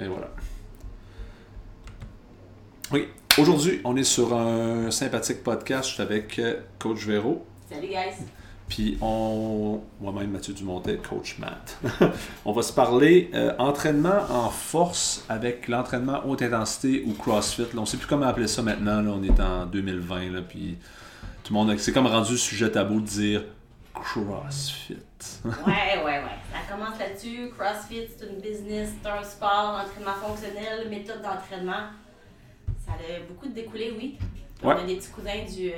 Et voilà. Oui, aujourd'hui, on est sur un sympathique podcast. Avec euh, Coach Véro. Salut, guys. Puis on, moi-même Mathieu Dumontet, coach Matt. on va se parler euh, entraînement en force avec l'entraînement haute intensité ou CrossFit. Là, on ne sait plus comment appeler ça maintenant. Là, on est en 2020. Là, puis tout le monde, c'est comme rendu sujet tabou de dire CrossFit. ouais, ouais, ouais. Commence là-dessus. CrossFit, c'est une business, c'est un sport, entraînement fonctionnel, méthode d'entraînement. Ça a beaucoup de découlés, oui. On a des petits cousins du. Euh,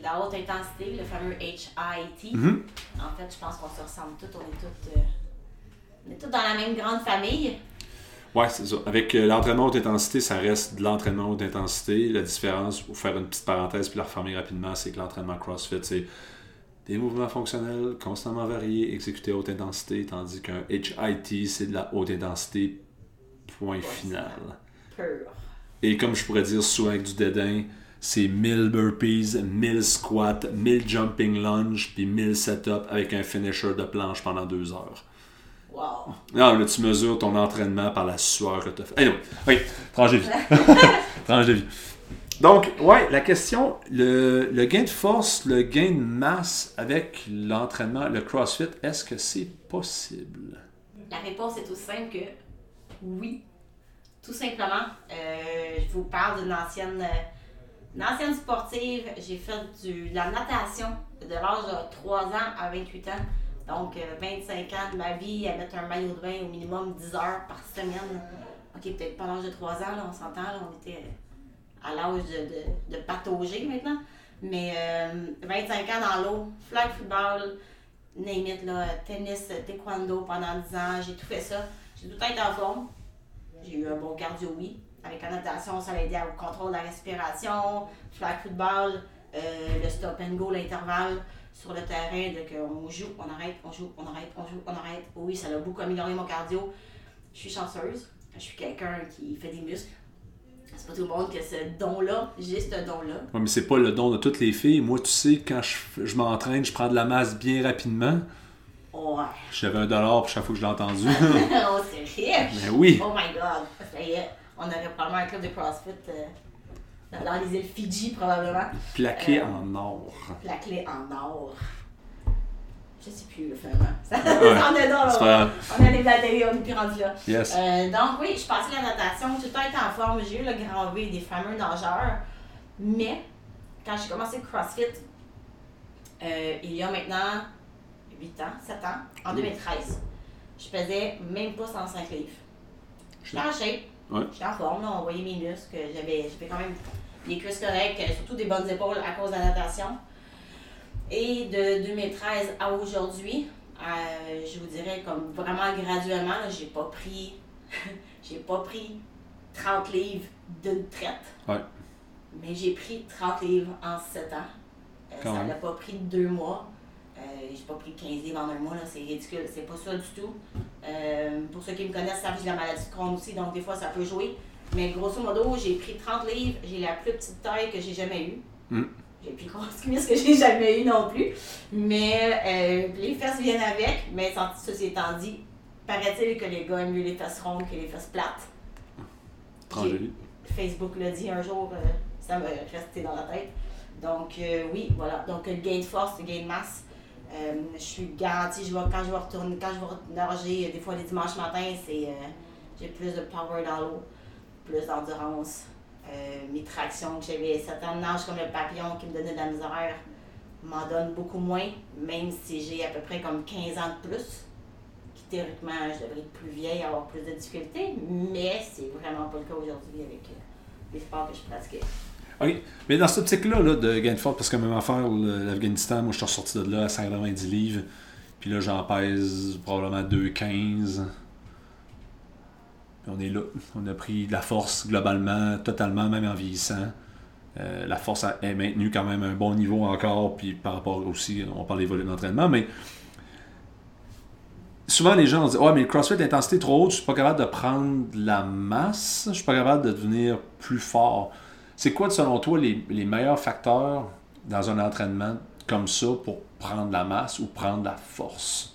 la haute intensité, le fameux HIT. Mhm. En fait, je pense qu'on se ressemble tous, on est tous, euh, on est tous dans la même grande famille. Ouais, c'est ça. Avec euh, l'entraînement haute intensité, ça reste de l'entraînement haute intensité. La différence, pour faire une petite parenthèse puis la refermer rapidement, c'est que l'entraînement CrossFit, c'est des mouvements fonctionnels constamment variés, exécutés à haute intensité, tandis qu'un HIT, c'est de la haute intensité, point final. Pur. Et comme je pourrais dire souvent avec du dédain, c'est 1000 burpees, 1000 squats, 1000 jumping lunge, puis 1000 setups avec un finisher de planche pendant deux heures. Wow. Non, là, tu mesures ton entraînement par la sueur que tu as fait. Anyway, oui, tranche de vie. tranche de vie. Donc, ouais, la question, le, gain de force, le gain de masse avec l'entraînement, le CrossFit, est-ce que c'est possible? La réponse est aussi simple que oui. Tout simplement, euh, je vous parle d'une ancienne... Euh, ancienne sportive, j'ai fait de la natation de l'âge de 3 ans à 28 ans. Donc, 25 euh, ans de ma vie à mettre un maillot de bain au minimum 10 heures par semaine. OK, peut-être pas l'âge de 3 ans, là, on s'entend, on était à l'âge de, de, patauger maintenant. Mais 25 euh, ans dans l'eau, flag football, name it, là, tennis, taekwondo pendant 10 ans, j'ai tout fait ça. J'ai tout été en forme. J'ai eu un bon cardio, oui. Avec la natation, ça va aider au contrôle de la respiration, flag football, euh, le stop and go, l'intervalle sur le terrain, de qu'on joue, on arrête, on joue, on arrête, on joue, on arrête. Oui, ça a beaucoup amélioré mon cardio. Je suis chanceuse. Je suis quelqu'un qui fait des muscles. C'est pas tout le monde qui a ce don-là. J'ai ce don-là. Oui, mais c'est pas le don de toutes les filles. Moi, tu sais, quand je, je m'entraîne, je prends de la masse bien rapidement. Ouais. J'avais un dollar pour chaque fois que je l'ai entendu. oh, c'est riche! Mais oui! Oh my god! Ça y est on aurait probablement un club de CrossFit euh, dans les îles Fidji, probablement. Plaqué euh, en or. Plaqué en or. Je sais plus, le. Ça, en est dans, on a des batailles, on est plus rendu là. Yes. Euh, donc, oui, je passais la natation, tout le temps été en forme. J'ai eu le grand V des fameux nageurs. Mais, quand j'ai commencé le CrossFit, il y a maintenant 8 ans, 7 ans, en 2013, je faisais même pas 105 livres. J'étais en shape. J'étais en forme, on voyait mes muscles. J'avais quand même des cuisses correctes, surtout des bonnes épaules à cause de la natation. Et de 2013 à aujourd'hui, euh, je vous dirais comme vraiment graduellement, j'ai pas pris j'ai pas pris 30 livres d'une traite. Mais j'ai pris 30 livres en 7 ans. Euh, ça n'a pas pris deux mois. Euh, j'ai pas pris 15 livres en un mois, c'est ridicule. C'est pas ça du tout. Pour ceux qui me connaissent, savent que j'ai la maladie de Crohn aussi, donc des fois ça peut jouer. Mais grosso modo, j'ai pris 30 livres, j'ai la plus petite taille que j'ai jamais eue. Mm. J'ai plus grosse cuisse que j'ai jamais eu non plus. Mais euh, les fesses viennent avec, mais ceci étant dit, paraît-il que les gars aiment mieux les fesses rondes que les fesses plates. Facebook l'a dit un jour, ça m'a resté dans la tête. Donc oui, voilà. Donc le gain de force, le gain de masse, euh, je suis garantie, je quand je vais retourner, quand je vais nager, des fois les dimanches matin, c'est euh, j'ai plus de power dans l'eau, plus d'endurance. Euh, mes tractions que j'avais, certains nages comme le papillon qui me donnait de la misère m'en donnent beaucoup moins, même si j'ai à peu près comme 15 ans de plus. Qui théoriquement, je devrais être plus vieille, avoir plus de difficultés, mais c'est vraiment pas le cas aujourd'hui avec les sports que je pratiquais. OK. Mais dans cette optique-là là, de gain de force, parce que même affaire, l'Afghanistan, moi je suis ressorti de là à 190 livres. Puis là, j'en pèse probablement 2,15. On est là. On a pris de la force globalement, totalement, même en vieillissant. Euh, la force est maintenue quand même à un bon niveau encore, puis par rapport aussi, on parle des volets d'entraînement, mais souvent les gens disent Ouais, mais le CrossFit, l'intensité trop haute, je suis pas capable de prendre la masse, je suis pas capable de devenir plus fort. C'est quoi, selon toi, les, les, meilleurs facteurs dans un entraînement comme ça pour prendre la masse ou prendre la force?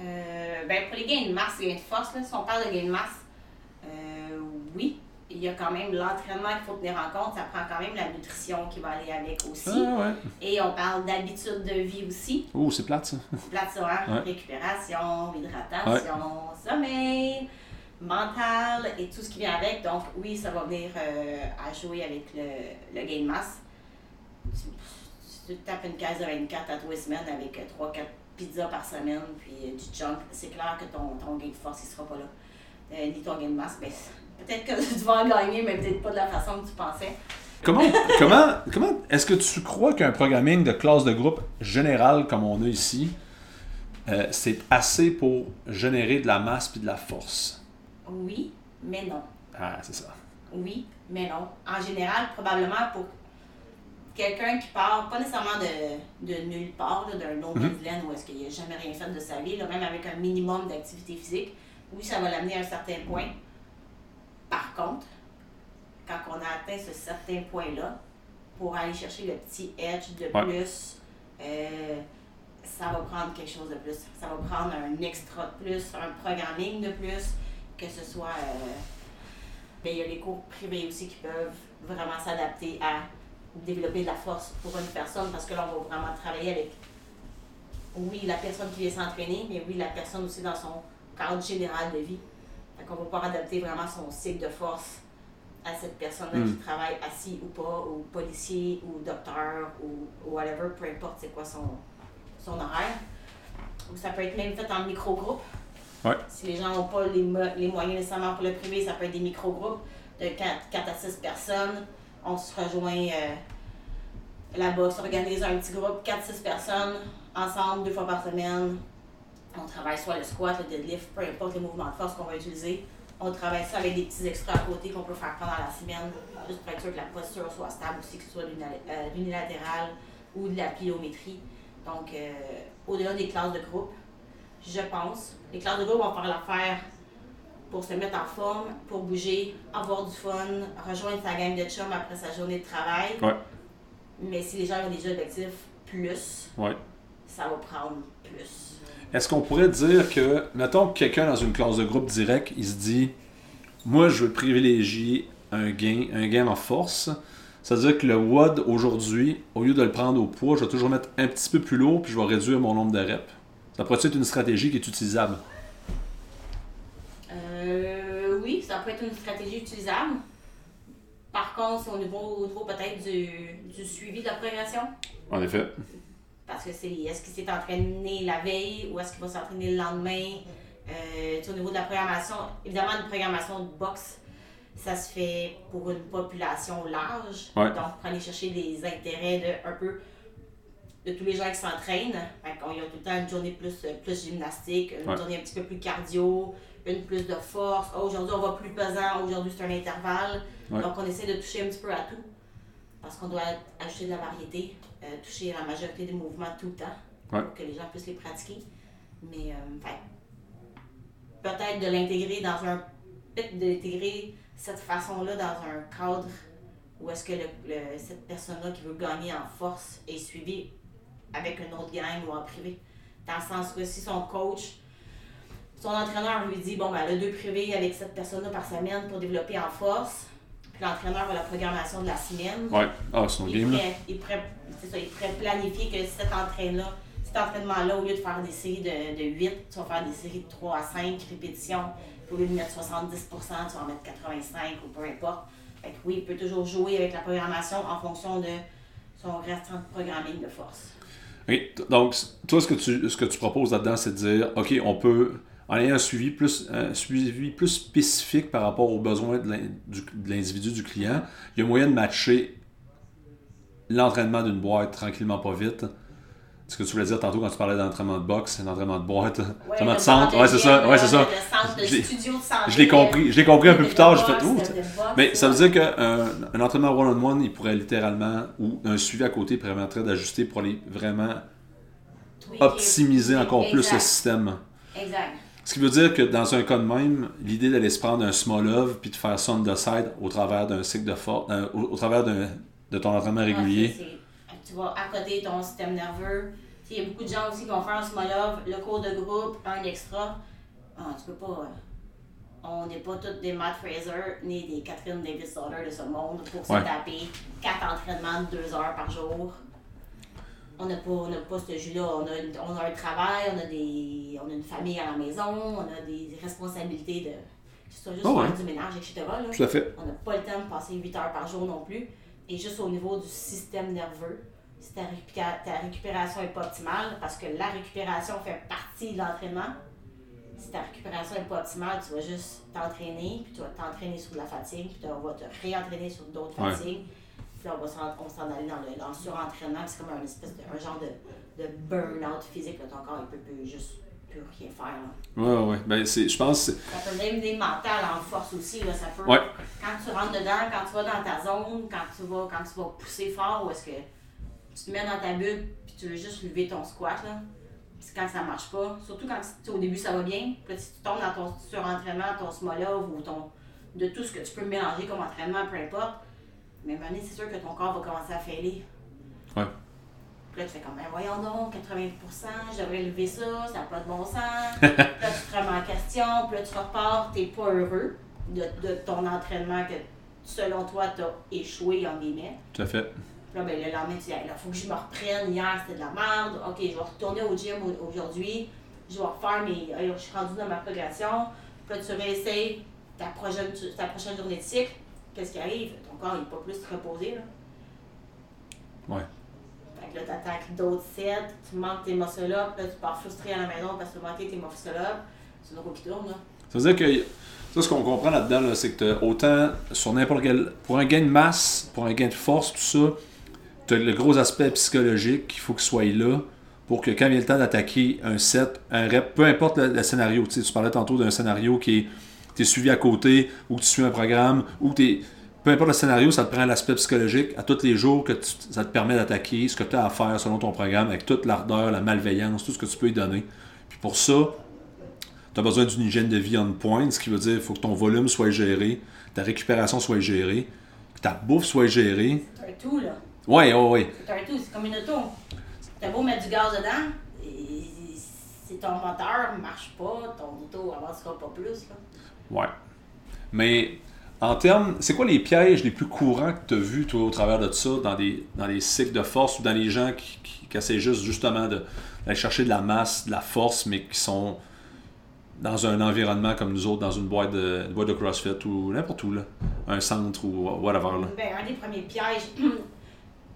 Euh, ben pour les gains de masse, gains de force, là, si on parle de gains de masse, Euh, oui, il y a quand même l'entraînement qu'il faut tenir en compte. Ça prend quand même la nutrition qui va aller avec aussi. Ah, ouais. Et on parle d'habitude de vie aussi. Oh, c'est plate ça. C'est plate ça, hein? Ouais. Récupération, hydratation, sommeil, mental et tout ce qui vient avec. Donc oui, ça va venir euh, à jouer avec le, le gain de masse. Tu, tu tapes une case de 24 à tous les semaines avec 3-4 pizzas par semaine, puis euh, du junk. C'est clair que ton, ton gain de force, il sera pas là. Euh, ni ton gain de masse, ben, peut-être que tu vas en gagner, mais peut-être pas de la façon que tu pensais. Comment, comment, comment est-ce que tu crois qu'un programming de classe de groupe général comme on a ici, euh, c'est assez pour générer de la masse puis de la force? Oui, mais non. Ah, c'est ça. Oui, mais non. En général, probablement pour quelqu'un qui part, pas nécessairement de, de nulle part, d'un no man's land où est-ce qu'il n'a jamais rien fait de sa vie, là, même avec un minimum d'activité physique, oui, ça va l'amener à un certain point. Par contre, quand on a atteint ce certain point-là, pour aller chercher le petit edge de Ouais. plus, euh, ça va prendre quelque chose de plus. Ça va prendre un extra de plus, un programming de plus, que ce soit. euh, ben, il y a les cours privés aussi qui peuvent vraiment s'adapter à développer de la force pour une personne parce que là, on va vraiment travailler avec, oui, la personne qui vient s'entraîner, mais oui, la personne aussi dans son cadre général de vie. Fait qu'on va pouvoir adapter vraiment son cycle de force à cette personne-là Mm. qui travaille assis ou pas, ou policier, ou docteur, ou, ou whatever, peu importe c'est quoi son, son horaire. Ou ça peut être même fait en micro-groupe. Ouais. Si les gens n'ont pas les, mo- les moyens nécessairement pour le privé, ça peut être des micro-groupes de 4, à 6 personnes. On se rejoint euh, là-bas, s'organise un petit groupe, 4-6 personnes, ensemble, deux fois par semaine. On travaille soit le squat, le deadlift, peu importe les mouvements de force qu'on va utiliser. On travaille ça avec des petits extras à côté qu'on peut faire pendant la semaine, juste pour être sûr que la posture soit stable aussi, que ce soit euh, l'unilatéral ou de la pliométrie. Donc, euh, au-delà des classes de groupe, je pense, les classes de groupe vont faire l'affaire pour se mettre en forme, pour bouger, avoir du fun, rejoindre sa gang de chums après sa journée de travail. Ouais. Mais si les gens ont des objectifs plus, Ouais. ça va prendre plus. Est-ce qu'on pourrait dire que, mettons que quelqu'un dans une classe de groupe direct, il se dit Moi, je veux privilégier un gain, un gain en force. C'est-à-dire que le WOD aujourd'hui, au lieu de le prendre au poids, je vais toujours mettre un petit peu plus lourd puis je vais réduire mon nombre de reps. Ça pourrait être une stratégie qui est utilisable. Euh, oui, ça peut être une stratégie utilisable. Par contre, c'est au niveau, au niveau peut-être du, du suivi de la progression. En effet. Parce que c'est est-ce qu'il s'est entraîné la veille ou est-ce qu'il va s'entraîner le lendemain? Euh, au niveau de la programmation, évidemment, une programmation de boxe, ça se fait pour une population large. Ouais. Donc, pour aller chercher les intérêts de un peu de tous les gens qui s'entraînent. Fait qu'on y a tout le temps une journée plus, plus gymnastique, une Ouais. journée un petit peu plus cardio, une plus de force. Ah, aujourd'hui, on va plus pesant, aujourd'hui, c'est un intervalle. Ouais. Donc, on essaie de toucher un petit peu à tout. Parce qu'on doit ajouter de la variété, euh, toucher la majorité des mouvements tout le temps Ouais. pour que les gens puissent les pratiquer. Mais euh, peut-être de l'intégrer dans un. Peut-être d'intégrer cette façon-là dans un cadre où est-ce que le, le- cette personne-là qui veut gagner en force est suivie avec une autre gang ou en privé. Dans le sens que si son coach, son entraîneur lui dit bon ben le deux privé avec cette personne-là par semaine pour développer en force, puis l'entraîneur a la programmation de la semaine, Ouais. Ah, ton il game là. il, pourrait, c'est ça, il pourrait planifier que cet entraînement-là, cet entraînement-là, au lieu de faire des séries de, de 8, tu vas faire des séries de 3 à 5 répétitions. Puis Au lieu de mettre 70%, tu vas en mettre 85 ou peu importe. Fait que oui, il peut toujours jouer avec la programmation en fonction de son restant de programming de force. Ok, t- Donc, toi, ce que tu, ce que tu proposes là-dedans, c'est de dire, OK, on peut, en ayant un suivi plus, un suivi plus spécifique par rapport aux besoins de l'in- du- de l'individu, du client, il y a moyen de matcher l'entraînement d'une boîte tranquillement, pas vite. Ce que tu voulais dire tantôt quand tu parlais d'entraînement de boxe, un entraînement de boîte, entraînement de le centre, ouais, de c'est ça, ouais, c'est ça. De studio de santé. Je l'ai compris, je l'ai compris un peu de plus tard, j'ai fait, ouh, de mais ça veut ouais. dire qu'un un entraînement one-on-one, il pourrait littéralement, ou un suivi à côté permettrait d'ajuster pour aller vraiment optimiser encore plus le système. Exact. Ce qui veut dire que dans un cas de même, l'idée d'aller se prendre un small love puis de faire ça on the side au travers d'un cycle de force, au, au travers de ton entraînement Ouais, régulier. tu vas accoter ton système nerveux. Il y a beaucoup de gens aussi qui vont faire un small love, le cours de groupe, un extra. Ah, tu peux pas. euh, On On n'est pas tous des Matt Fraser ni des Catherine Davis Sauter de ce monde pour se taper quatre entraînements de deux heures par jour. On n'a pas, on pas ce jus-là. On a, on a un travail, on a, des, on a une famille à la maison, on a des responsabilités de. juste oh faire du ménage, etc. Tout à fait. On n'a pas le temps de passer 8 heures par jour non plus. Et juste au niveau du système nerveux, si ta, ta récupération n'est pas optimale, parce que la récupération fait partie de l'entraînement, si ta récupération n'est pas optimale, tu vas juste t'entraîner, puis tu vas t'entraîner sur de la fatigue, puis tu vas te réentraîner sur d'autres fatigues. Puis là, on va s'en aller dans le, dans surentraînement, c'est comme un espèce de un genre de, de burn-out physique. Là, ton corps, il peut, peut juste plus rien faire. Oui, oui, ouais. Ben, je pense Ça peut même des mentales en force aussi. Là, ça peut, Quand tu rentres dedans, quand tu vas dans ta zone, quand tu vas, quand tu vas pousser fort, ou est-ce que tu te mets dans ta bulle, puis tu veux juste lever ton squat, là quand ça marche pas, surtout quand au début ça va bien, puis si tu tombes dans ton surentraînement, ton small ou ton de tout ce que tu peux mélanger comme entraînement, peu importe, mais à un moment donné, c'est sûr que ton corps va commencer à fêler. Ouais. Puis là, tu fais comme, ben voyons donc, 80%, je devrais lever ça, ça n'a pas de bon sens. puis là, tu te remets en question, puis là, tu repars, tu n'es pas heureux de, de, ton entraînement que, selon toi, tu as échoué, en guillemets. Tout à fait. Là, ben, le lendemain, tu dis, il faut que je me reprenne. Hier, c'était de la merde. OK, je vais retourner au gym aujourd'hui. Je vais refaire mes. Je suis rendu dans ma progression. Puis là, tu réessayes ta prochaine, ta prochaine journée de cycle. Qu'est-ce qui arrive? Ton corps n'est pas plus reposé. Là. Ouais. Fait que là, tu attaques d'autres sets, tu manques tes muscle-up, là, tu pars frustré à la maison parce que tu manques tes muscle-up. C'est une roue qui tourne. Là. Ça veut dire que ça, ce qu'on comprend là-dedans, c'est que autant sur n'importe quel. Pour un gain de masse, pour un gain de force, tout ça, tu as le gros aspect psychologique qu'il faut qu'il soit là pour que quand vient le temps d'attaquer un set, un rep, peu importe le, scénario, tu, tu parlais tantôt d'un scénario qui est, suivi à côté, ou que tu suis un programme, ou tu peu importe le scénario, ça te prend l'aspect psychologique à tous les jours que ça te permet d'attaquer ce que tu as à faire selon ton programme avec toute l'ardeur, la malveillance, tout ce que tu peux y donner. Puis pour ça, tu as besoin d'une hygiène de vie on point, ce qui veut dire qu'il faut que ton volume soit géré, ta récupération soit gérée, que ta bouffe soit gérée. C'est tout, là. Oui, oui, oui. C'est un tout, c'est comme une auto. T'as beau mettre du gaz dedans, si ton moteur ne marche pas, ton auto avancera pas plus. Là. Ouais. Mais en termes, c'est quoi les pièges les plus courants que tu as vus, toi, au travers de ça, dans des, dans les cycles de force ou dans les gens qui, qui, essaient juste justement d'aller chercher de la masse, de la force, mais qui sont dans un environnement comme nous autres, dans une boîte de, boîte de CrossFit ou n'importe où, là, un centre ou whatever. Là. Ben, un des premiers pièges,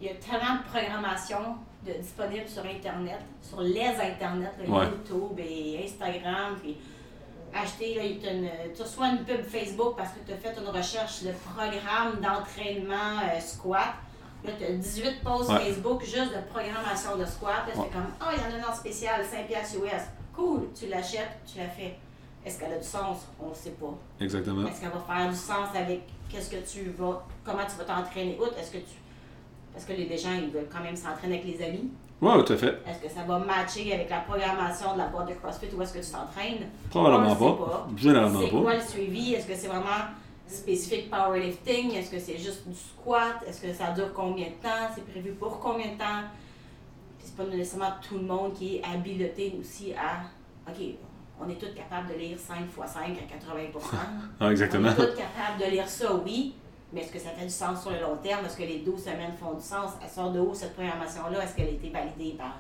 il y a tellement de programmation de, disponible sur Internet, sur les Internet, YouTube et Instagram, puis acheter, là, une, tu reçois une pub Facebook parce que tu as fait une recherche de programme d'entraînement euh, squat. Là, tu as 18 posts Facebook juste de programmation de squat. Là, c'est comme, oh, il y en a un en spécial, 5 US. Cool, tu l'achètes, tu la fais. Est-ce qu'elle a du sens? On ne sait pas. Exactement. Est-ce qu'elle va faire du sens avec qu'est-ce que tu vas, comment tu vas t'entraîner? Est-ce que tu parce que les gens, ils veulent quand même s'entraîner avec les amis. Oui, tout à fait. Est-ce que ça va matcher avec la programmation de la boîte de CrossFit ou est-ce que tu t'entraînes? Probablement pas. Généralement pas. C'est quoi le suivi? Est-ce que c'est vraiment spécifique powerlifting? Est-ce que c'est juste du squat? Est-ce que ça dure combien de temps? C'est prévu pour combien de temps? c'est pas nécessairement tout le monde qui est habilité aussi à OK, on est tous capables de lire 5 x 5 à 80 ah, Exactement. On est tous capables de lire ça, oui. Mais est-ce que ça fait du sens sur le long terme? Est-ce que les 12 semaines font du sens? Elle sort de où cette programmation-là? Est-ce qu'elle a été validée par.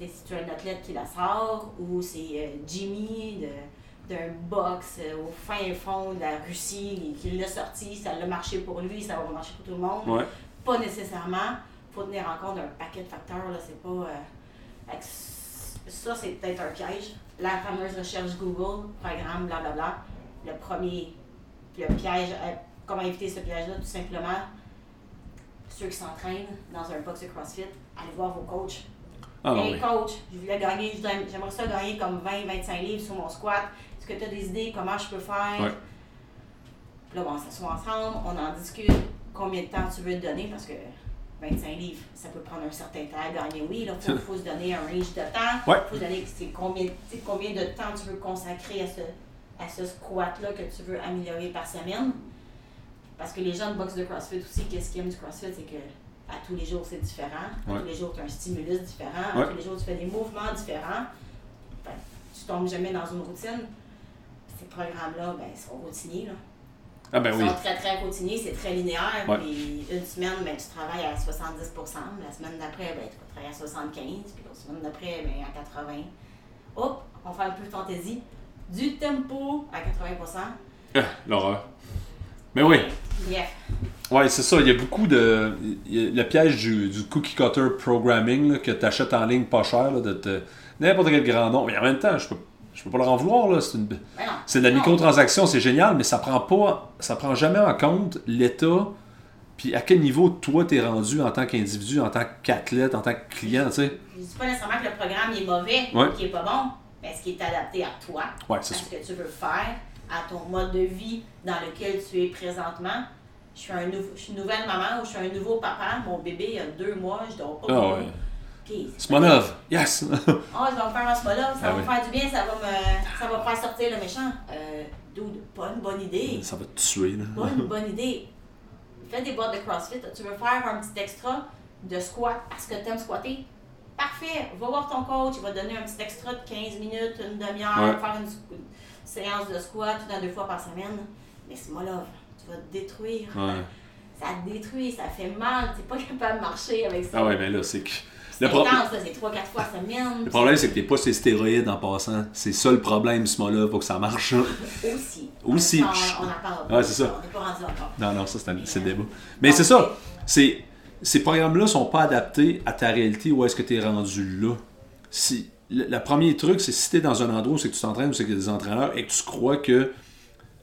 Si tu as un athlète qui la sort ou c'est euh, Jimmy d'un box euh, au fin fond de la Russie qui l'a sorti, ça l'a marché pour lui, ça va marcher pour tout le monde. Pas nécessairement. Il faut tenir en compte d'un paquet de facteurs. Là, c'est pas. Euh, ça, c'est peut-être un piège. La fameuse recherche Google, programme, blablabla. Le premier, le piège comment éviter ce piège-là, tout simplement, ceux qui s'entraînent dans un box de CrossFit, allez voir vos coachs. Ah, hey coach, je voulais gagner, j'aimerais ça gagner comme 20-25 livres sur mon squat. Est-ce que tu as des idées comment je peux faire? Ouais. Là, on s'assoit ensemble, on en discute combien de temps tu veux te donner parce que 25 livres, ça peut prendre un certain temps à gagner. Oui, il faut, faut, se donner un range de temps. Il faut se donner combien, combien de temps tu veux consacrer à ce, à ce squat-là que tu veux améliorer par semaine. Parce que les gens de boxe de CrossFit aussi, qu'est-ce qu'ils aiment du CrossFit, c'est que à tous les jours, c'est différent. À tous les jours, tu as un stimulus différent. À tous les jours, tu fais des mouvements différents. Tu tu tombes jamais dans une routine. ces programmes-là, ben, sont routiniers. Là. Ah ben Ils oui. sont très, très routiniers, c'est très linéaire. Ouais. Puis une semaine, ben, tu travailles à 70% La semaine d'après, ben, tu vas travailler à 75 Puis la semaine d'après, ben, à 80 Hop, on fait un peu de fantaisie. Du tempo à 80 Ah, L'horreur. Mais oui. Bref. Ouais, c'est ça. Il y a beaucoup de. a le piège du, du cookie cutter programming là, que tu achètes en ligne pas cher, là, de te- n'importe quel grand nom. Mais en même temps, je peux, je peux pas leur en vouloir. Là. C'est, une- Ben c'est de la microtransaction, c'est génial, mais ça prend pas. Ça prend jamais en compte l'état. Puis à quel niveau toi t'es rendu en tant qu'individu, en tant qu'athlète, en tant que client, tu sais. Je dis pas nécessairement que le programme est mauvais Ouais. ou qu'il est pas bon, mais est-ce qu'il est adapté à toi, Ouais, à ce que tu veux faire, à ton mode de vie dans lequel tu es présentement. Je suis, un nouveau, je suis une nouvelle maman ou je suis un nouveau papa. Mon bébé il a deux mois, je dors pas. Ah beaucoup. ouais. Ok, c'est Smonov, yes! Ah, je vais me faire un là, ça Ah va oui. me faire du bien, ça va me, ça va me faire sortir le méchant. Euh, dude, pas une bonne idée. ça va te tuer, là. Pas une bonne idée. Fais des boîtes de CrossFit. Tu veux faire un petit extra de squat parce que tu aimes squatter? Parfait. Va voir ton coach. Il va te donner un petit extra de 15 minutes, une demi-heure, Ouais. faire une séance de squat une à deux fois par semaine. Mais c'est moi là. Tu vas te détruire. Ouais. Ça te détruit, ça fait mal. Tu pas capable de marcher avec ça. Ah ouais, mais là, c'est que. Le, pro- intense, là, c'est 3-4 fois par semaine. le problème, c'est que t'es pas les stéroïdes en passant. C'est ça le problème, ce moment-là, faut que ça marche. Aussi. Aussi. On, on en parle pas. Ouais, c'est ça. On n'est pas rendu encore. Non, non, ça, c'est le débat. Mais c'est ça. C'est, ces programmes-là sont pas adaptés à ta réalité où est-ce que tu es rendu là? Si, le, premier truc, c'est si tu es dans un endroit où c'est que tu t'entraînes, où c'est a des entraîneurs et que tu crois que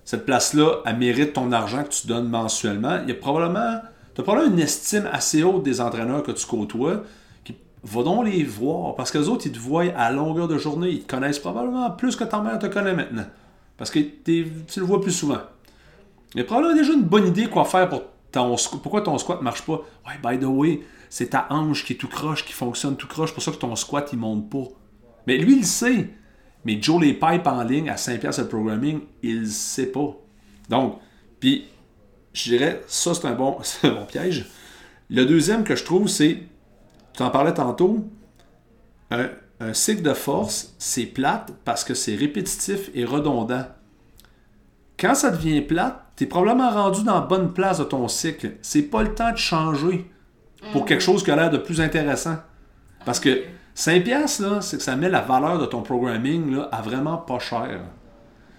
cette place-là, elle mérite ton argent que tu donnes mensuellement, il y a probablement, tu probablement une estime assez haute des entraîneurs que tu côtoies. Qui, va donc les voir. Parce que les autres, ils te voient à longueur de journée. Ils te connaissent probablement plus que ta mère te connaît maintenant. Parce que tu le vois plus souvent. A probablement déjà une bonne idée quoi faire pour ton Pourquoi ton squat marche pas? Ouais, by the way, c'est ta hanche qui est tout croche, qui fonctionne tout croche, pour ça que ton squat il monte pas. Mais lui, il le sait. Mais Joe les pipe en ligne à 5$ le programming, il le sait pas. Donc, puis, je dirais, ça c'est un bon, c'est un bon piège. Le deuxième que je trouve, c'est, tu en parlais tantôt, un, un cycle de force, c'est plate parce que c'est répétitif et redondant. Quand ça devient plate, tu es probablement rendu dans la bonne place de ton cycle. C'est pas le temps de changer pour quelque chose qui a l'air de plus intéressant. Parce que 5 piastres, là, c'est que ça met la valeur de ton programming là, à vraiment pas cher.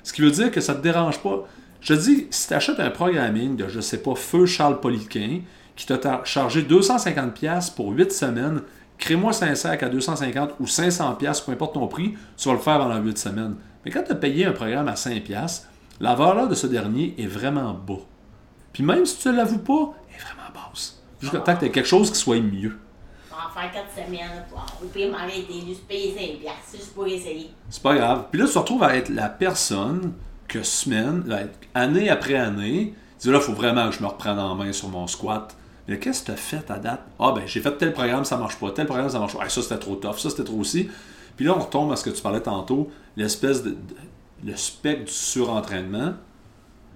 Ce qui veut dire que ça te dérange pas. Je dis, si tu achètes un programming de, je sais pas, Feu Charles Poliquin, qui t'a chargé 250$ piastres pour 8 semaines, crée-moi 5 sacs à 250$ ou 500$, piastres, peu importe ton prix, tu vas le faire pendant 8 semaines. Mais quand tu as payé un programme à 5$, piastres, la valeur de ce dernier est vraiment bas. Puis même si tu ne l'avoues pas, elle est vraiment basse. Jusqu'à temps que tu aies quelque chose qui soit mieux. En faire 4 semaines. Juste payer 5 piastres, juste pour essayer. C'est pas grave. Puis là, tu te retrouves à être la personne que semaine, année après année, tu dis là, il faut vraiment que je me reprenne en main sur mon squat. Mais qu'est-ce que tu as fait à date? Ah, ben, j'ai fait tel programme, ça marche pas. Tel programme, ça marche pas. Ah, ça, c'était trop tough. Ça, c'était trop aussi. Puis là, on retombe à ce que tu parlais tantôt, l'espèce de, de- le spectre du surentraînement.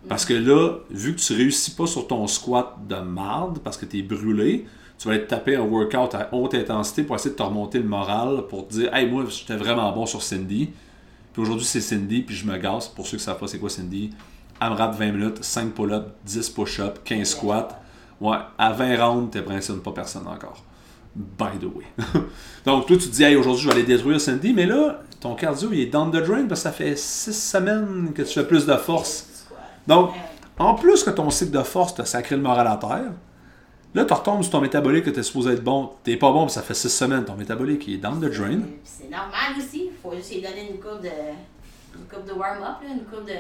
Parce que là, vu que tu réussis pas sur ton squat de marde, parce que tu es brûlé, tu vas aller te taper un workout à haute intensité pour essayer de te remonter le moral, pour te dire Hey, moi, j'étais vraiment bon sur Cindy. Puis aujourd'hui, c'est Cindy, puis je me gasse. Pour ceux qui ne savent pas c'est quoi Cindy, rappe 20 minutes, 5 pull-ups, 10 push-ups, 15 squats. Ouais, à 20 rounds, t'impressionnes pas personne encore. By the way. Donc, toi, tu te dis, hey, aujourd'hui, je vais aller détruire Cindy, mais là, ton cardio, il est down the drain parce que ça fait 6 semaines que tu fais plus de force. Donc, en plus que ton cycle de force t'a sacré le moral à terre, là, tu retombes sur ton métabolique que tu es supposé être bon. T'es pas bon, ça fait 6 semaines, ton métabolique il est down the drain. Puis C'est normal aussi. Il faut juste lui donner une coupe de. Une coupe de warm-up, une coupe de.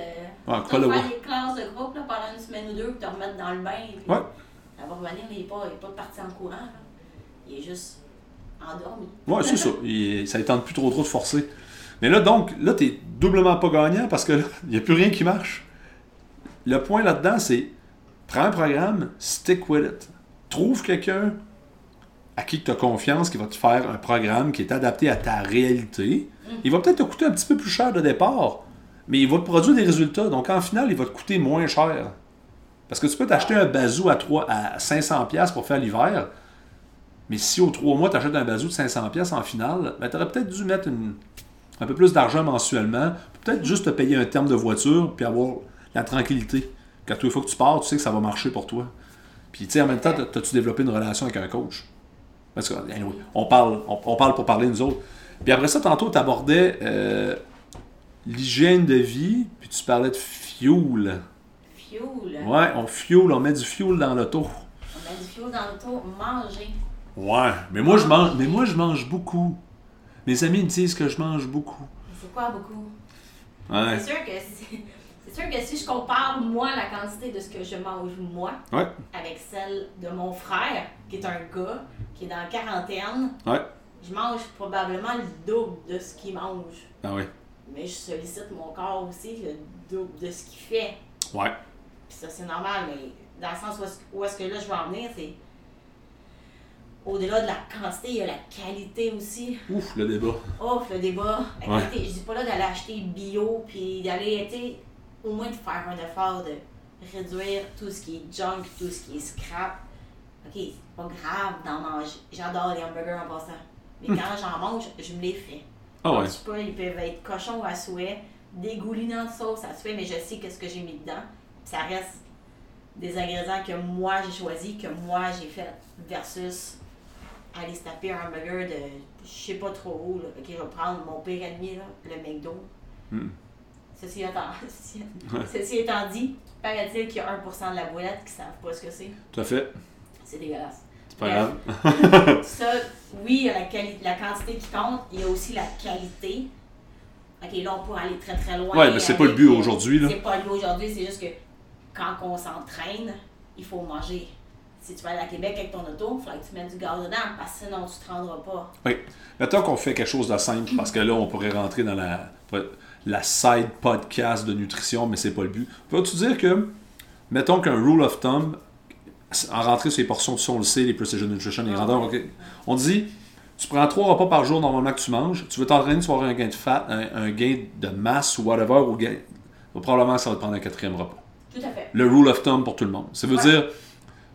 pas Tu faire des classes de groupe là, pendant une semaine ou deux, puis te remettre dans le bain. Puis Ouais. Ça va revenir, mais il n'est pas, il est pas parti en courant. là. Il est juste endormi. Ouais, c'est ça. Il- ça ne tente plus trop trop de forcer. Mais là, donc, là, tu doublement pas gagnant parce que il n'y a plus rien qui marche. Le point là-dedans, c'est prends un programme, stick with it. Trouve quelqu'un à qui tu as confiance qui va te faire un programme qui est adapté à ta réalité. Il va peut-être te coûter un petit peu plus cher de départ, mais il va te produire des résultats. Donc, en final, il va te coûter moins cher. Parce que tu peux t'acheter un bazou à, 3, à 500$ pour faire l'hiver, mais si aux 3 mois, tu achètes un bazou de 500$ en finale, ben, tu aurais peut-être dû mettre un peu plus d'argent mensuellement, peut-être juste te payer un terme de voiture, puis avoir la tranquillité. Quand toutes les fois que tu pars, tu sais que ça va marcher pour toi. Puis, tu sais, en même temps, as-tu développé une relation avec un coach? Parce que, anyway, on parle, on, on parle pour parler nous autres. Puis après ça, tantôt, tu abordais l'hygiène de vie, puis tu parlais de fuel. Fuel. Ouais, on fuel, on met du fuel dans l'auto. On met du fuel dans l'auto, manger. Ouais, mais moi je mange, mais moi je mange beaucoup. Mes amis me disent que je mange beaucoup. C'est quoi beaucoup? Ouais. C'est sûr que si, c'est sûr que si je compare moi la quantité de ce que je mange moi Ouais. avec celle de mon frère, qui est un gars, qui est dans la quarantaine, Ouais. je mange probablement le double de ce qu'il mange. Ah oui. Mais je sollicite mon corps aussi le double de ce qu'il fait. Ouais. Puis ça, c'est normal, mais dans le sens où est-ce, où est-ce que là je veux en venir, c'est au-delà de la quantité, il y a la qualité aussi. Ouf, le débat. Ouf, le débat. La Ouais. Je dis pas là d'aller acheter bio, puis d'aller, tu au moins de faire un effort de réduire tout ce qui est junk, tout ce qui est scrap. Ok, c'est pas grave d'en manger. J'adore les hamburgers en passant. Mais quand j'en mange, je me les fais. Hmm. Ah ouais. Je sais pas, ils peuvent être cochons à souhait, dégoulinants de sauce à souhait, mais je sais qu'est-ce que j'ai mis dedans. Ça reste des ingrédients que moi j'ai choisi, que moi j'ai fait, versus aller se taper un hamburger de je sais pas trop où. Là. Ok, je vais prendre mon pire ennemi, là, le McDo. Hmm. Ceci étant, ceci, Ouais. ceci étant dit, paraît-il qu'il y a 1% de la boîte qui savent pas ce que c'est. Tout à fait. C'est dégueulasse. C'est pas grave. Ça, oui, il y a la, quantité qui compte, il y a aussi la qualité. Ok, là, on peut aller très très loin. Ouais, mais c'est pas le but aujourd'hui, là. C'est pas le but aujourd'hui, c'est juste que quand on s'entraîne, il faut manger. Si tu vas aller à Québec avec ton auto, il faudra que tu mettes du gaz dedans, parce que sinon tu te rendras pas. Oui. Mettons qu'on fait quelque chose de simple, parce que là, on pourrait rentrer dans la, la side podcast de nutrition, mais c'est pas le but. Peux-tu dire que, mettons qu'un rule of thumb, en rentrée sur les portions de on le sait, les precision nutrition, les Ah grandeurs, on dit, tu prends trois repas par jour normalement que tu manges, tu veux t'entraîner, tu vas avoir un gain de fat, un, un gain de masse ou whatever, ou gain, probablement ça va te prendre un quatrième repas. Tout à fait. Le rule of thumb pour tout le monde. Ça veut Ouais. dire,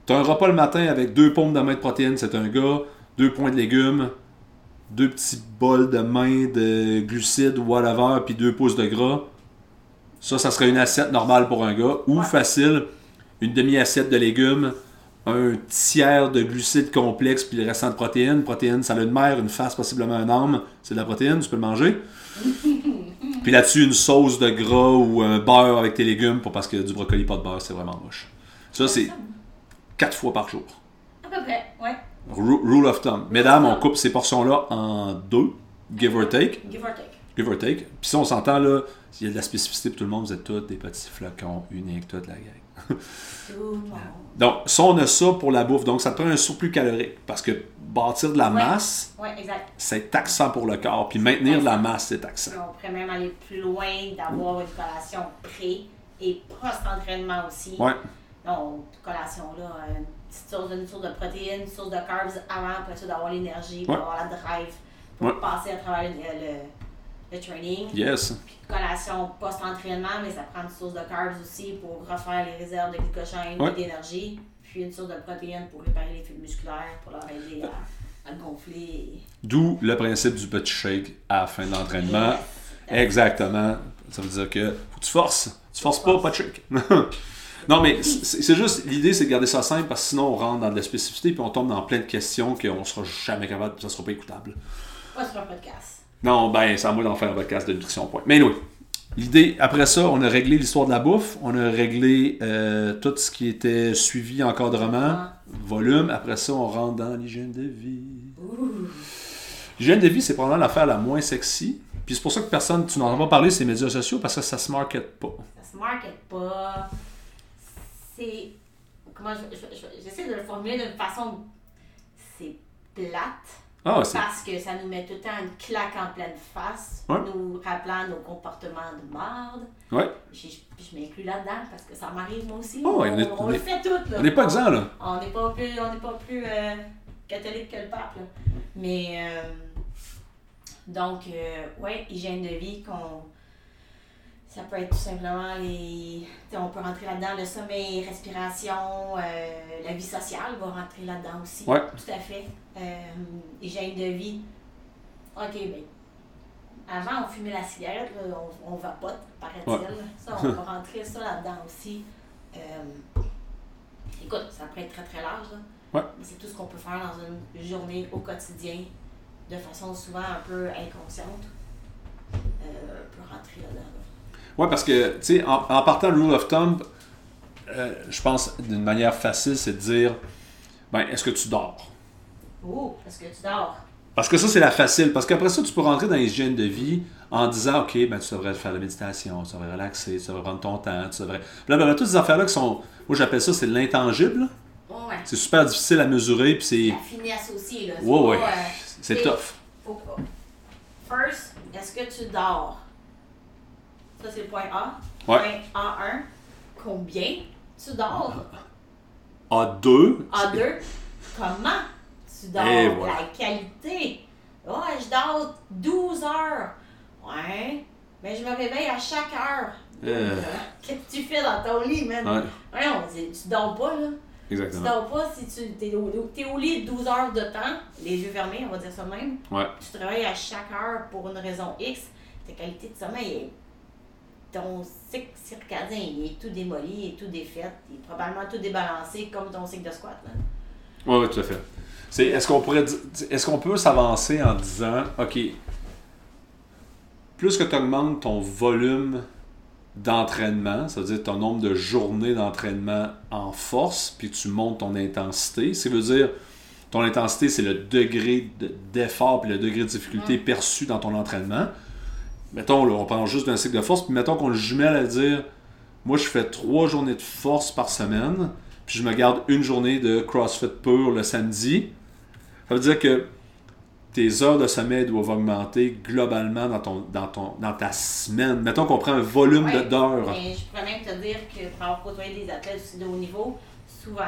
tu as un repas le matin avec deux pommes de main de protéines, c'est un gars, deux points de légumes, deux petits bols de main de glucides ou whatever, puis deux pouces de gras. Ça, ça serait une assiette normale pour un gars. Ou Ouais. facile, une demi-assiette de légumes, un tiers de glucides complexes, puis le restant de protéines. Protéines, ça a une mère, une face, possiblement un âme. C'est de la protéine, tu peux le manger. Puis là-dessus, une sauce de gras ou un beurre avec tes légumes, pour, parce que du brocoli pas de beurre, c'est vraiment moche. Ça, c'est quatre fois par jour. À peu près, Rule of thumb. Mesdames, on coupe ces portions-là en deux, give or take. Give or take. Give or take. Puis si on s'entend, là, il y a de la spécificité pour tout le monde, vous êtes tous des petits flocons uniques, toute la gang. Donc, ça, on a ça pour la bouffe. Donc, ça te prend un surplus calorique. Parce que bâtir de la Ouais. masse, Ouais, c'est taxant pour le corps. Puis maintenir de la masse, c'est taxant. On pourrait même aller plus loin, d'avoir une collation pré et post-entraînement aussi. Ouais. Non, collation là, une petite source une source de protéines, une source de carbs avant, pour ça d'avoir l'énergie, pour Ouais. avoir la drive, pour Ouais. passer à travers le, le, le training. Yes. Puis collation post-entraînement, mais ça prend une source de carbs aussi pour refaire les réserves de glycogène Ouais. et d'énergie. Puis une source de protéines pour réparer les fibres musculaires, pour leur aider à, à gonfler. D'où le principe du petit shake à la fin de l'entraînement. Yes. Exactement. Ça veut dire que faut que tu forces. Tu forces pas, pas de shake. non, mais c'est juste, l'idée c'est de garder ça simple parce que sinon on rentre dans de la spécificité puis on tombe dans plein de questions qu'on sera jamais capable, ça sera pas écoutable. Pas sur un podcast. Non, ben, c'est à moi d'en faire un podcast de nutrition, point. Mais oui. L'idée, après ça, on a réglé l'histoire de la bouffe, on a réglé euh, tout ce qui était suivi, encadrement, volume. Après ça, on rentre dans l'hygiène de vie. L'hygiène de vie, c'est probablement l'affaire la moins sexy. Puis c'est pour ça que personne, tu n'en as pas parlé, c'est les médias sociaux, parce que ça se market pas. Ça se market pas. C'est. Comment je- je- je- j'essaie de le formuler d'une façon. C'est plate. Ah. Parce que ça nous met tout le temps une claque en pleine face, Ouais. nous rappelant nos comportements de merde. Ouais. Je, m'inclus là-dedans parce que ça m'arrive moi aussi. Oh, on, on est- on on le fait tout. Là. On n'est pas exempt, là. On n'est pas plus, on pas plus euh, catholique que le pape. Là. Mais euh, donc, euh, ouais, hygiène de vie, qu'on ça peut être tout simplement les. On peut rentrer là-dedans, le sommeil, respiration, euh, la vie sociale va rentrer là-dedans aussi. Ouais. Tout à fait. Euh, hygiène de vie. OK, ben. avant, on fumait la cigarette, là, on, on vapote, paraît-il. Ça, on va rentrer ça là-dedans aussi. Euh, écoute, ça peut être très très large, là. Ouais. mais c'est tout ce qu'on peut faire dans une journée au quotidien, de façon souvent un peu inconsciente. Euh, peut rentrer là-dedans. là. Ouais, parce que, tu sais, en, en partant le rule of thumb, euh, je pense d'une manière facile, c'est de dire, ben, est-ce que tu dors? Oh, parce que tu dors? Parce que ça, c'est la facile. Parce qu'après ça, tu peux rentrer dans l'hygiène de vie en disant, OK, ben, tu devrais faire de la méditation, tu devrais relaxer, tu devrais prendre ton temps, tu devrais. Blablabla, toutes ces affaires-là qui sont. Moi, j'appelle ça, c'est l'intangible. ouais. C'est super difficile à mesurer, puis c'est. La finesse aussi, là. C'est Ouais, ouais. euh, C'est c'est- tough. faut pas. First, est-ce que tu dors? Ça, c'est le point A. Ouais. Point A1, combien tu dors? A2. A2, comment tu dors? Et voilà. La qualité. Ouais, je dors 12 heures. Ouais, mais je me réveille à chaque heure. Euh. Qu'est-ce que tu fais dans ton lit, man? Ouais, tu dors pas, là. Tu exactement. dors pas si tu es au, t'es au lit 12 heures de temps, les yeux fermés, on va dire ça même. Ouais. Tu te réveilles à chaque heure pour une raison X, ta qualité de sommeil est. Ton cycle circadien il est tout démoli, il est tout défait, il est probablement tout débalancé comme ton cycle de squat. Là. Oui, oui, tout à fait. C'est, est-ce qu'on pourrait est-ce qu'on peut s'avancer en disant, OK, plus que tu augmentes ton volume d'entraînement, ça veut dire ton nombre de journées d'entraînement en force, puis tu montes ton intensité, ça veut dire ton intensité, c'est le degré de- d'effort puis le degré de difficulté perçu dans ton entraînement. Mettons, là, on parle juste d'un cycle de force, puis mettons qu'on le jumelle à dire, moi, je fais trois journées de force par semaine, puis je me garde une journée de CrossFit pur le samedi. Ça veut dire que tes heures de sommeil doivent augmenter globalement dans, ton, dans, ton, dans ta semaine. Mettons qu'on prend un volume Ouais, d'heures. Je pourrais même te dire que pour avoir côtoyé des athlètes aussi de haut niveau, souvent,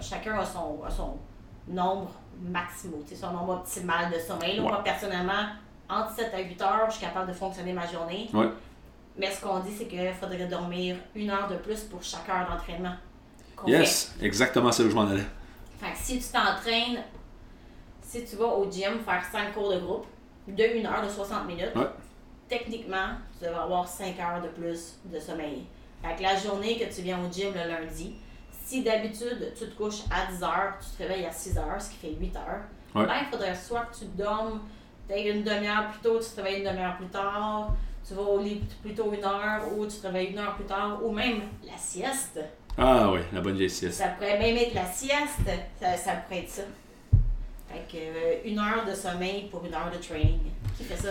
chacun a son, a son nombre maximal, son nombre optimal de sommeil. Ouais. Moi, personnellement, entre 7 à 8 heures, je suis capable de fonctionner ma journée. Ouais. Mais ce qu'on dit, c'est qu'il faudrait dormir une heure de plus pour chaque heure d'entraînement. Yes, exactement, c'est où je m'en allais. fait. Fait que si tu t'entraînes, si tu vas au gym faire 5 cours de groupe, de 1 heure de 60 minutes, Ouais. techniquement, tu devrais avoir 5 heures de plus de sommeil. Fait que la journée que tu viens au gym le lundi, si d'habitude tu te couches à 10 heures, tu te réveilles à 6 heures, ce qui fait 8 heures, Ouais. ben, il faudrait soit que tu dormes peut-être une demi-heure plus tôt, tu te réveilles une demi-heure plus tard, tu vas au lit plus tôt une heure, ou tu te réveilles une heure plus tard, ou même la sieste. Ah oui, la bonne vieille sieste. Ça pourrait même être la sieste, ça, ça pourrait être ça. Fait que euh, une heure de sommeil pour une heure de training. Qui fait ça?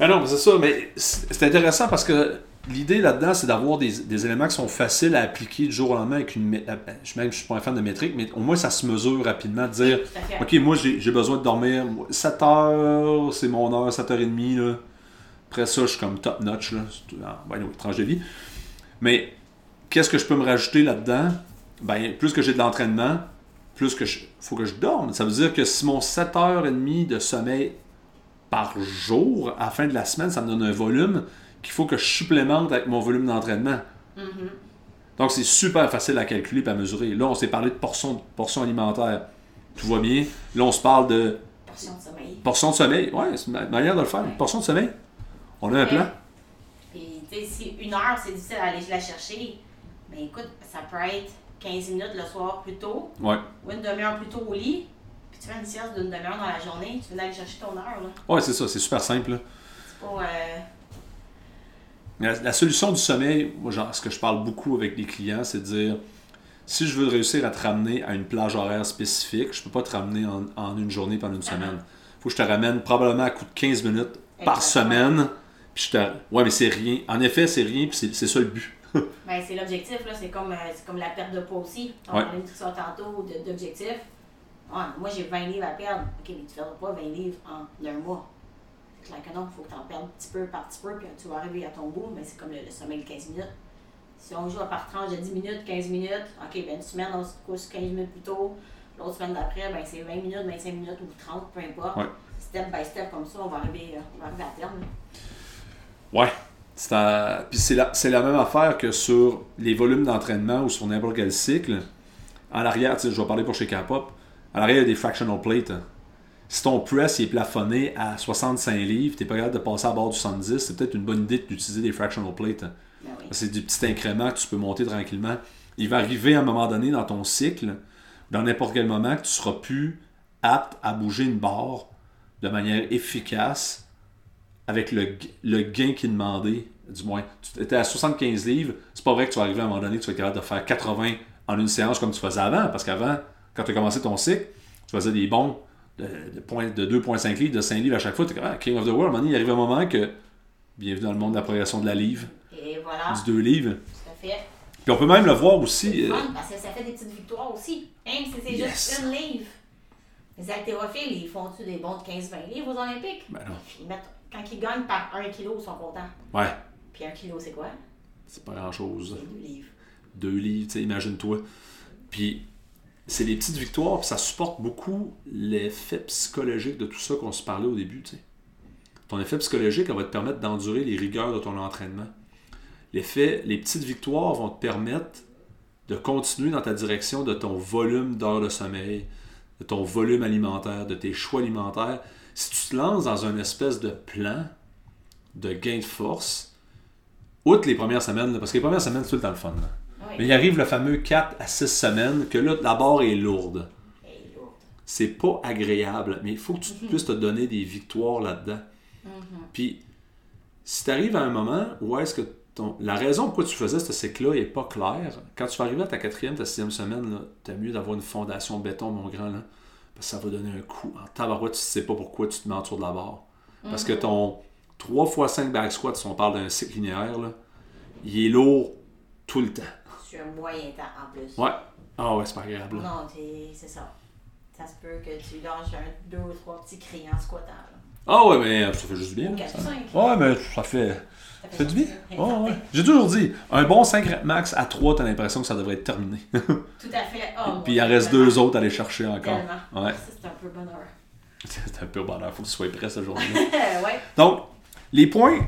Ah non, c'est ça, mais c'est intéressant parce que l'idée là-dedans, c'est d'avoir des, des éléments qui sont faciles à appliquer du jour au lendemain avec une. euh, ben, Je même je suis pas un fan de métrique, mais au moins ça se mesure rapidement, de dire. OK, moi j'ai besoin de dormir 7 heures, c'est mon heure, 7h30. Là. Après ça, je suis comme top notch. Là. C'est tout- ah, ben, oui, tranche de vie. Mais qu'est-ce que je peux me rajouter là-dedans? Ben, plus que j'ai de l'entraînement, plus que je faut que je dorme. Ça veut dire que si mon 7h30 de sommeil par jour, à la fin de la semaine, ça me donne un volume qu'il faut que je supplémente avec mon volume d'entraînement. Mhm. Donc, c'est super facile à calculer et à mesurer. Là, on s'est parlé de portion, portion alimentaire. Tout va bien. Là, on se parle de Portion de sommeil. portion de sommeil. Ouais, c'est une ma- manière de le faire. Une portion de sommeil. On a un plan. Puis, tu sais, si une heure, c'est difficile d'aller la chercher, mais écoute, ça peut être 15 minutes le soir plus tôt, Ouais. ou une demi-heure plus tôt au lit, puis tu fais une sieste d'une demi-heure dans la journée, tu viens d'aller chercher ton heure, là. Ouais, c'est ça. C'est super simple. C'est pas. Euh, Mais La, la solution du sommeil, moi, genre, ce que je parle beaucoup avec les clients, c'est de dire si je veux réussir à te ramener à une plage horaire spécifique, je peux pas te ramener en, en une journée pendant une semaine. faut que je te ramène probablement à coup de 15 minutes par semaine. Puis je te... Ouais, mais c'est rien. En effet, c'est rien, puis c'est ça le but. ben, c'est l'objectif, là. C'est comme, euh, comme la perte de poids aussi. On Ouais. parlait de ça tantôt, d'objectif. Ouais, moi, j'ai 20 livres à perdre. Ok, mais tu ne perdras pas 20 livres en un mois. Non, il faut que tu en perdes petit peu par petit peu, puis tu vas arriver à ton bout, mais c'est comme le, le sommeil de 15 minutes. Si on joue à par tranche de 10 minutes, 15 minutes, ok, ben une semaine, on se couche 15 minutes plus tôt. L'autre semaine d'après, ben c'est 20 minutes, 25 minutes ou 30, peu importe. Ouais. Step by step, comme ça, on va arriver, euh, on va arriver à terme. Ouais. C'est à- Puis c'est la... c'est la même affaire que sur les volumes d'entraînement ou sur n'importe quel cycle. En arrière, je vais parler pour chez K-Pop. En arrière, il y a des fractional plates. hein. Si ton press est plafonné à 65 livres, tu n'es pas capable de passer à bord du 110, c'est peut-être une bonne idée d'utiliser des fractional plates. hein. Ben oui. C'est des petits incréments que tu peux monter tranquillement. Il va arriver à un moment donné dans ton cycle, dans n'importe quel moment, que tu seras plus apte à bouger une barre de manière efficace avec le, le gain qui est demandé, du moins. Tu étais à 75 livres, c'est pas vrai que tu vas arriver à un moment donné que tu vas être capable de faire 80 en une séance comme tu faisais avant, parce qu'avant, quand tu as commencé ton cycle, tu faisais des bons de, de, point- de 2,5 livres, de 5 livres à chaque fois. Tu es comme, ah, King of the World, il arrive un moment que, bienvenue dans le monde de la progression de la livre, Et voilà, du 2 livres. tout à fait. Puis on peut même le voir aussi. euh, fun parce que ça fait des petites victoires aussi. Même si c'est Yes. juste une livre. Les haltérophiles, ils font-tu des bons de 15-20 livres aux Olympiques? Ben non. Ils mettent- quand ils gagnent par 1 kg, ils sont contents. Ouais, Puis 1 kg, c'est quoi? c'est pas grand chose. C'est 2 livres. Deux livres, tu sais, imagine-toi. Puis c'est des petites victoires, puis ça supporte beaucoup l'effet psychologique de tout ça qu'on se parlait au début. Ton effet psychologique, elle va te permettre d'endurer les rigueurs de ton entraînement. L'effet, les petites victoires vont te permettre de continuer dans ta direction de ton volume d'heures de sommeil, de ton volume alimentaire, de tes choix alimentaires. Si tu te lances dans un espèce de plan de gain de force, outre les premières semaines, parce que les premières semaines, c'est tout le temps le fun. Mais il arrive le fameux 4 à 6 semaines que là, la barre est lourde. C'est pas agréable, mais il faut que tu puisses te donner des victoires là-dedans. Puis, si tu arrives à un moment où est-ce que ton... la raison pourquoi tu faisais ce cycle-là n'est pas claire, quand tu vas arriver à ta quatrième, ta sixième semaine, tu as mieux d'avoir une fondation béton, mon grand, là, parce que ça va donner un coup. En tabarouette, tu sais pas pourquoi tu te mets autour de la barre. Parce que ton 3 x 5 back squat, si on parle d'un cycle linéaire, là, il est lourd tout le temps. Sur un moyen temps en plus. Ouais. Ah ouais, c'est pas agréable. là. Non, c'est c'est ça. Ça se peut que tu lâches un, deux ou trois petits cris en squattant. Ah ouais, mais ça fait juste bien. Ou là, quatre ça. ou cinq. Ouais, mais ça fait, Ça ça fait du bien. Ouais. J'ai toujours dit, un bon 5 reps max à 3, t'as l'impression que ça devrait être terminé. Tout à fait. Oh, Puis il en reste deux autres à aller chercher encore. Tellement. Ouais. Ça, c'est un peu bonheur. C'est un peu bonheur, faut que tu sois prêt cette journée. ouais. Donc, les points,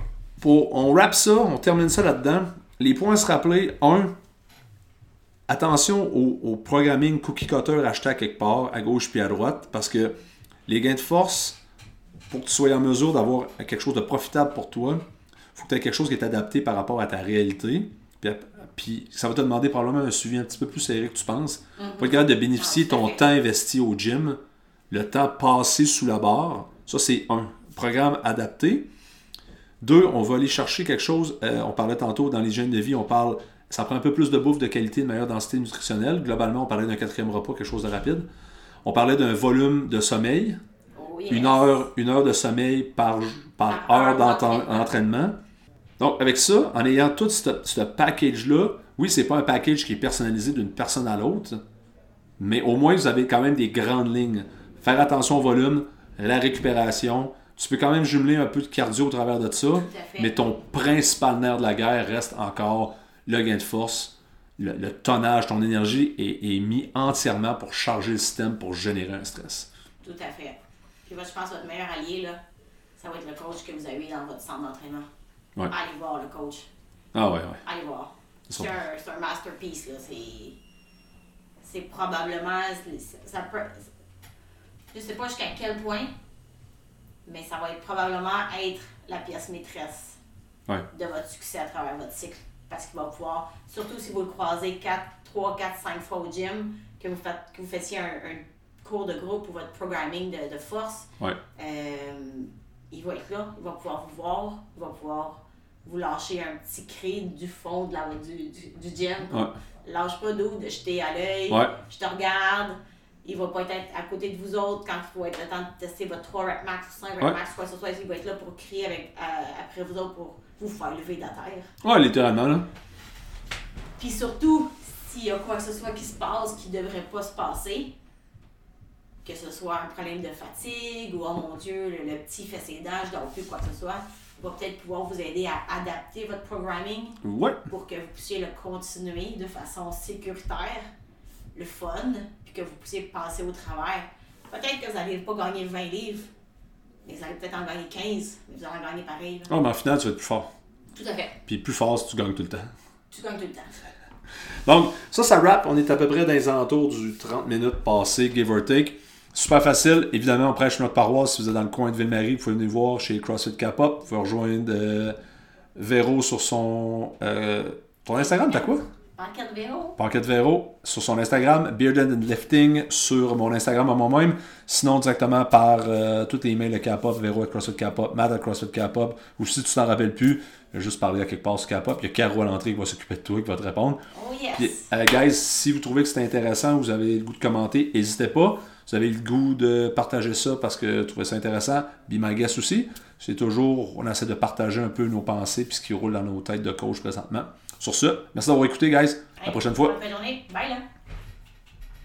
pour, on wrap ça, on termine ça là-dedans. Les points à se rappeler, un, attention au, au programming cookie cutter acheté à quelque part, à gauche puis à droite, parce que les gains de force, pour que tu sois en mesure d'avoir quelque chose de profitable pour toi, il faut que tu aies quelque chose qui est adapté par rapport à ta réalité. Puis, puis ça va te demander probablement un suivi un petit peu plus serré que tu penses. Pour être capable de bénéficier de Ah, à ton temps investi au gym, le temps passé sous la barre. Ça, c'est un programme adapté. Deux, on va aller chercher quelque chose. euh, on parlait tantôt dans les gènes de vie, on parle. Ça prend un peu plus de bouffe de qualité, de meilleure densité nutritionnelle. Globalement, on parlait d'un quatrième repas, quelque chose de rapide. On parlait d'un volume de sommeil, Oh, yes. une heure, une heure de sommeil par, heure d'entraînement. Donc, avec ça, en ayant tout ce, ce package-là, oui, c'est pas un package qui est personnalisé d'une personne à l'autre, mais au moins, vous avez quand même des grandes lignes. Faire attention au volume, la récupération. Tu peux quand même jumeler un peu de cardio au travers de ça, mais ton principal nerf de la guerre reste encore le gain de force. Le, le tonnage, ton énergie est, est mis entièrement pour charger le système, pour générer un stress. Tout à fait. Puis moi, je pense que votre meilleur allié, là, ça va être le coach que vous avez dans votre centre d'entraînement. Ouais. Allez voir le coach. Ah ouais, ouais. Allez voir. C'est un, masterpiece, là. C'est. Probablement. Ça peut. Je sais pas jusqu'à quel point, mais ça va être probablement être la pièce maîtresse Ouais. de votre succès à travers votre cycle. Parce qu'il va pouvoir, surtout si vous le croisez 4, 3, 4, 5 fois au gym, que vous, faites, que vous fassiez un, un cours de groupe ou votre programming de, de force, Ouais. euh, il va être là, il va pouvoir vous voir, il va pouvoir vous lâcher un petit cri du fond de la, du, du, du gym. Ouais. Lâche pas d'eau, de jeter à l'œil, Ouais. je te regarde. Il va pas être à côté de vous autres quand il faut être le temps de tester votre 3 rep max, 5 rep max, quoi que ce soit. Il va être là pour crier avec, euh, après vous autres pour vous faire lever de la terre. Ouais, littéralement, là. Puis surtout, s'il y a quoi que ce soit qui se passe qui devrait pas se passer, que ce soit un problème de fatigue ou oh mon Dieu, le, le petit fait ses je dors plus, quoi que ce soit, va peut-être pouvoir vous aider à adapter votre programming Ouais. pour que vous puissiez le continuer de façon sécuritaire, le fun, puis que vous puissiez passer au travers. Peut-être que vous n'allez pas gagner 20 livres, mais vous allez peut-être en gagner 15, mais vous allez en gagner pareil. là. Ah, mais en final, tu vas être plus fort. Tout à fait. Puis plus fort si tu gagnes tout le temps. Tu gagnes tout le temps. Donc, ça, ça wrap. On est à peu près dans les alentours du 30 minutes passées, give or take. Super facile. Évidemment, on prêche notre paroisse. Si vous êtes dans le coin de Ville-Marie, vous pouvez venir voir chez CrossFit Cap-Up. Vous pouvez rejoindre euh, Véro sur son. Euh, ton Instagram, t'as quoi? Parquet Véro. Parquet Véro sur son Instagram. Bearded and Lifting sur mon Instagram à moi-même. Sinon, directement par euh, tous les emails de Cap-Up, Véro à CrossFit Cap-Up, Matt à CrossFit Cap-Up. Ou si tu t'en rappelles plus, juste parler à quelque part sur Cap-Up. Il y a Caro à l'entrée qui va s'occuper de toi, qui va te répondre. Oh yes. Puis, euh, guys, si vous trouvez que c'est intéressant, vous avez le goût de commenter, n'hésitez pas. Vous avez le goût de partager ça parce que vous trouvez ça intéressant. Be my guest aussi. C'est toujours, on essaie de partager un peu nos pensées puis ce qui roule dans nos têtes de coach présentement. Sur ce, merci d'avoir écouté, guys. À la prochaine fois. Bonne journée. Bye là.